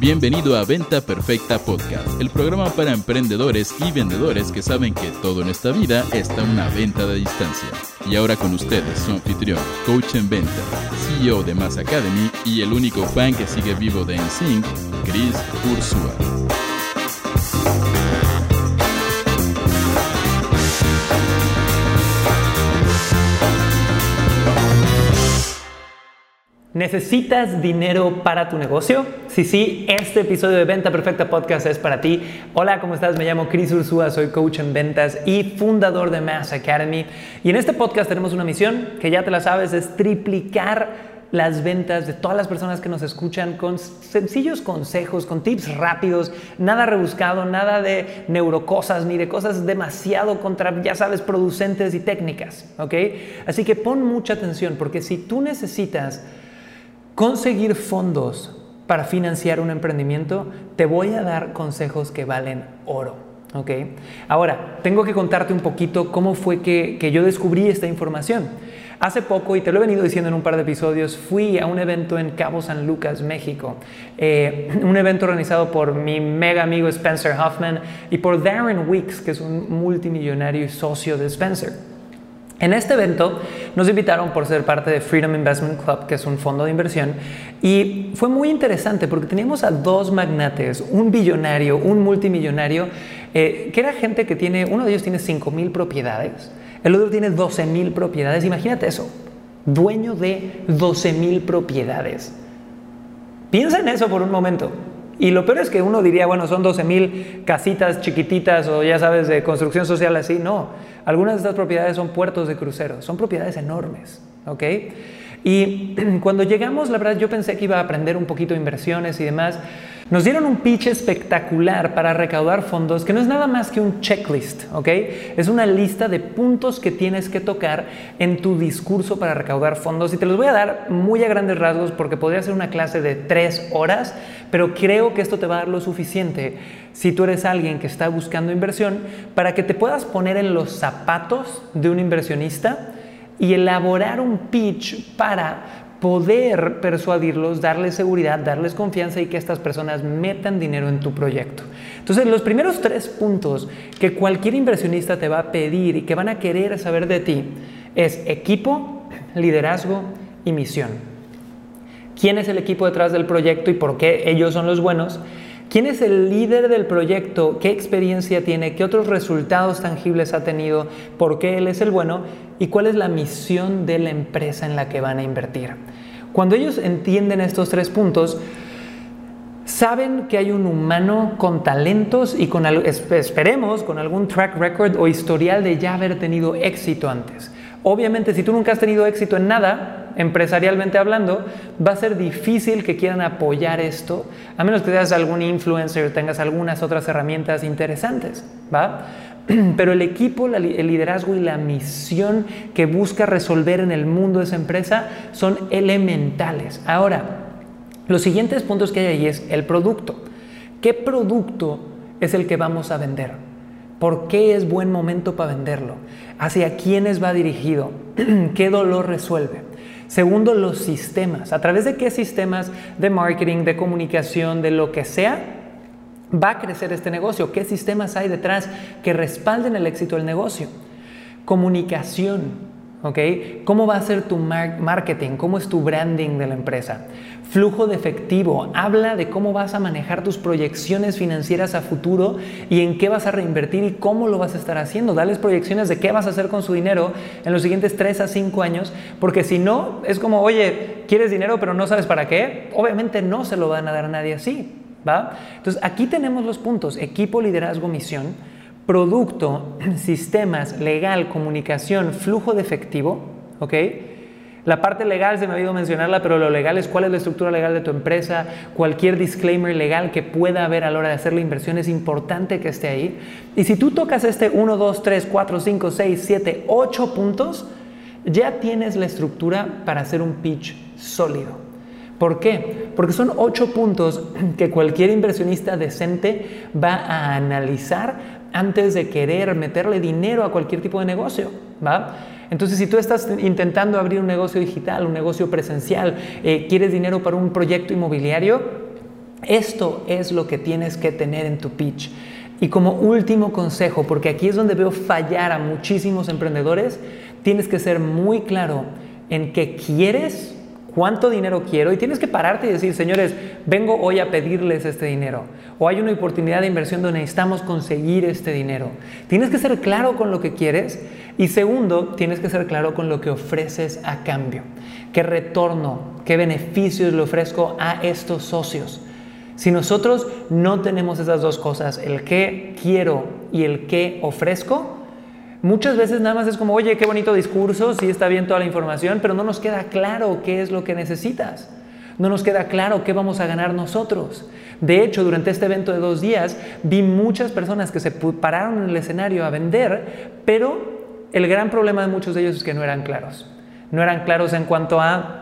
Bienvenido a Venta Perfecta Podcast, el programa para emprendedores y vendedores que saben que todo en esta vida está una venta de distancia. Y ahora con ustedes, su anfitrión, coach en venta, CEO de Mass Academy y el único fan que sigue vivo de NSYNC, Chris Ursula. ¿Necesitas dinero para tu negocio? Si sí, este episodio de Venta Perfecta Podcast es para ti. Hola, ¿cómo estás? Me llamo Chris Ursúa, soy coach en ventas y fundador de Mass Academy. Y en este podcast tenemos una misión que ya te la sabes, es triplicar las ventas de todas las personas que nos escuchan con sencillos consejos, con tips rápidos, nada rebuscado, nada de neurocosas ni de cosas demasiado contra, ya sabes, producentes y técnicas, ¿ok? Así que pon mucha atención porque si tú necesitas conseguir fondos para financiar un emprendimiento, te voy a dar consejos que valen oro. ¿ok? Ahora, tengo que contarte un poquito cómo fue que, yo descubrí esta información. Hace poco, y te lo he venido diciendo en un par de episodios, fui a un evento en Cabo San Lucas, México. Eh, un evento organizado por mi mega amigo Spencer Hoffman y por Darren Weeks, que es un multimillonario y socio de Spencer. En este evento nos invitaron por ser parte de Freedom Investment Club, que es un fondo de inversión, y fue muy interesante porque teníamos a dos magnates, un billonario, un multimillonario, eh, que era gente que tiene, uno de ellos tiene 5 mil propiedades, el otro tiene 12 mil propiedades, imagínate eso, dueño de 12 mil propiedades. Piensa en eso por un momento. Y lo peor es que uno diría, bueno, son 12 mil casitas chiquititas o ya sabes, de construcción social así. No, algunas de estas propiedades son puertos de cruceros, son propiedades enormes, ¿ok? Y cuando llegamos, la verdad, yo pensé que iba a aprender un poquito de inversiones y demás. Nos dieron un pitch espectacular para recaudar fondos, que no es nada más que un checklist, ¿ok? Es una lista de puntos que tienes que tocar en tu discurso para recaudar fondos. Y te los voy a dar muy a grandes rasgos porque podría ser una clase de tres horas, pero creo que esto te va a dar lo suficiente si tú eres alguien que está buscando inversión para que te puedas poner en los zapatos de un inversionista y elaborar un pitch para poder persuadirlos, darles seguridad, darles confianza y que estas personas metan dinero en tu proyecto. Entonces, los primeros tres puntos que cualquier inversionista te va a pedir y que van a querer saber de ti es equipo, liderazgo y misión. ¿Quién es el equipo detrás del proyecto y por qué ellos son los buenos? ¿Quién es el líder del proyecto? ¿Qué experiencia tiene? ¿Qué otros resultados tangibles ha tenido? ¿Por qué él es el bueno? ¿Y cuál es la misión de la empresa en la que van a invertir? Cuando ellos entienden estos tres puntos, saben que hay un humano con talentos y con, esperemos, con algún track record o historial de ya haber tenido éxito antes. Obviamente, si tú nunca has tenido éxito en nada, empresarialmente hablando, va a ser difícil que quieran apoyar esto, a menos que seas algún influencer, tengas algunas otras herramientas interesantes, ¿va? Pero el equipo, el liderazgo y la misión que busca resolver en el mundo de esa empresa son elementales. Ahora, los siguientes puntos que hay ahí es el producto. ¿Qué producto es el que vamos a vender? ¿Por qué es buen momento para venderlo? ¿Hacia quiénes va dirigido? ¿Qué dolor resuelve? Segundo, los sistemas. ¿A través de qué sistemas de marketing, de comunicación, de lo que sea, va a crecer este negocio? ¿Qué sistemas hay detrás que respalden el éxito del negocio? Comunicación. ¿Ok? ¿Cómo va a ser tu marketing? ¿Cómo es tu branding de la empresa? Flujo de efectivo. Habla de cómo vas a manejar tus proyecciones financieras a futuro y en qué vas a reinvertir y cómo lo vas a estar haciendo. Dales proyecciones de qué vas a hacer con su dinero en los siguientes 3 a 5 años, porque si no, es como, oye, ¿quieres dinero pero no sabes para qué? Obviamente no se lo van a dar a nadie así. ¿Va? Entonces, aquí tenemos los puntos, equipo, liderazgo, misión, producto, sistemas, legal, comunicación, flujo de efectivo, ¿ok? La parte legal se me ha olvidado mencionarla, pero lo legal es cuál es la estructura legal de tu empresa, cualquier disclaimer legal que pueda haber a la hora de hacer la inversión es importante que esté ahí. Y si tú tocas este 1, 2, 3, 4, 5, 6, 7, 8 puntos, ya tienes la estructura para hacer un pitch sólido. ¿Por qué? Porque son ocho puntos que cualquier inversionista decente va a analizar antes de querer meterle dinero a cualquier tipo de negocio. ¿va? Entonces, si tú estás intentando abrir un negocio digital, un negocio presencial, eh, quieres dinero para un proyecto inmobiliario, Esto es lo que tienes que tener en tu pitch. Y como último consejo, porque aquí es donde veo fallar a muchísimos emprendedores, tienes que ser muy claro en qué quieres, cuánto dinero quiero y tienes que pararte y decir, señores, vengo hoy a pedirles este dinero o hay una oportunidad de inversión donde necesitamos conseguir este dinero. Tienes que ser claro con lo que quieres y segundo, tienes que ser claro con lo que ofreces a cambio. ¿Qué retorno, qué beneficios le ofrezco a estos socios? Si nosotros no tenemos esas dos cosas, el qué quiero y el qué ofrezco, muchas veces nada más es como, oye, qué bonito discurso, sí está bien toda la información, pero no nos queda claro qué es lo que necesitas. No nos queda claro qué vamos a ganar nosotros. De hecho, durante este evento de dos días vi muchas personas que se pararon en el escenario a vender, pero el gran problema de muchos de ellos es que no eran claros. No eran claros en cuanto a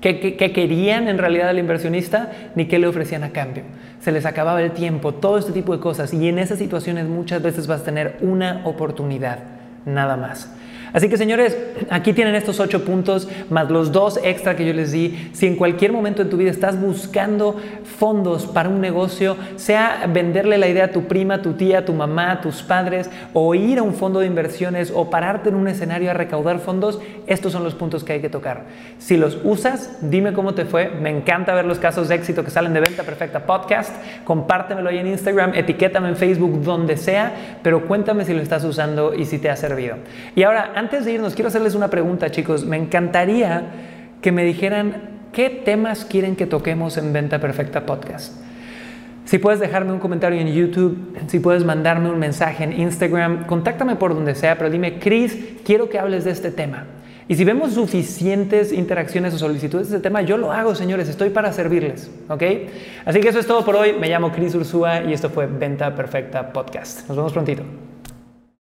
qué, querían en realidad al inversionista ni qué le ofrecían a cambio. Se les acababa el tiempo, todo este tipo de cosas. Y en esas situaciones muchas veces vas a tener una oportunidad, nada más. Así que señores, aquí tienen estos ocho puntos más los dos extra que yo les di. Si en cualquier momento de tu vida estás buscando fondos para un negocio, sea venderle la idea a tu prima, tu tía, tu mamá, tus padres, o ir a un fondo de inversiones, o pararte en un escenario a recaudar fondos, estos son los puntos que hay que tocar. Si los usas, dime cómo te fue. Me encanta ver los casos de éxito que salen de Venta Perfecta Podcast. Compártemelo ahí en Instagram, etiquétame en Facebook, donde sea, pero cuéntame si lo estás usando y si te ha servido. Y ahora, antes de irnos, quiero hacerles una pregunta, chicos. Me encantaría que me dijeran qué temas quieren que toquemos en Venta Perfecta Podcast. Si puedes dejarme un comentario en YouTube, si puedes mandarme un mensaje en Instagram, contáctame por donde sea, pero dime, Chris, quiero que hables de este tema. Y si vemos suficientes interacciones o solicitudes de este tema, yo lo hago, señores, estoy para servirles, ¿ok? Así que eso es todo por hoy. Me llamo Chris Ursúa y esto fue Venta Perfecta Podcast. Nos vemos prontito.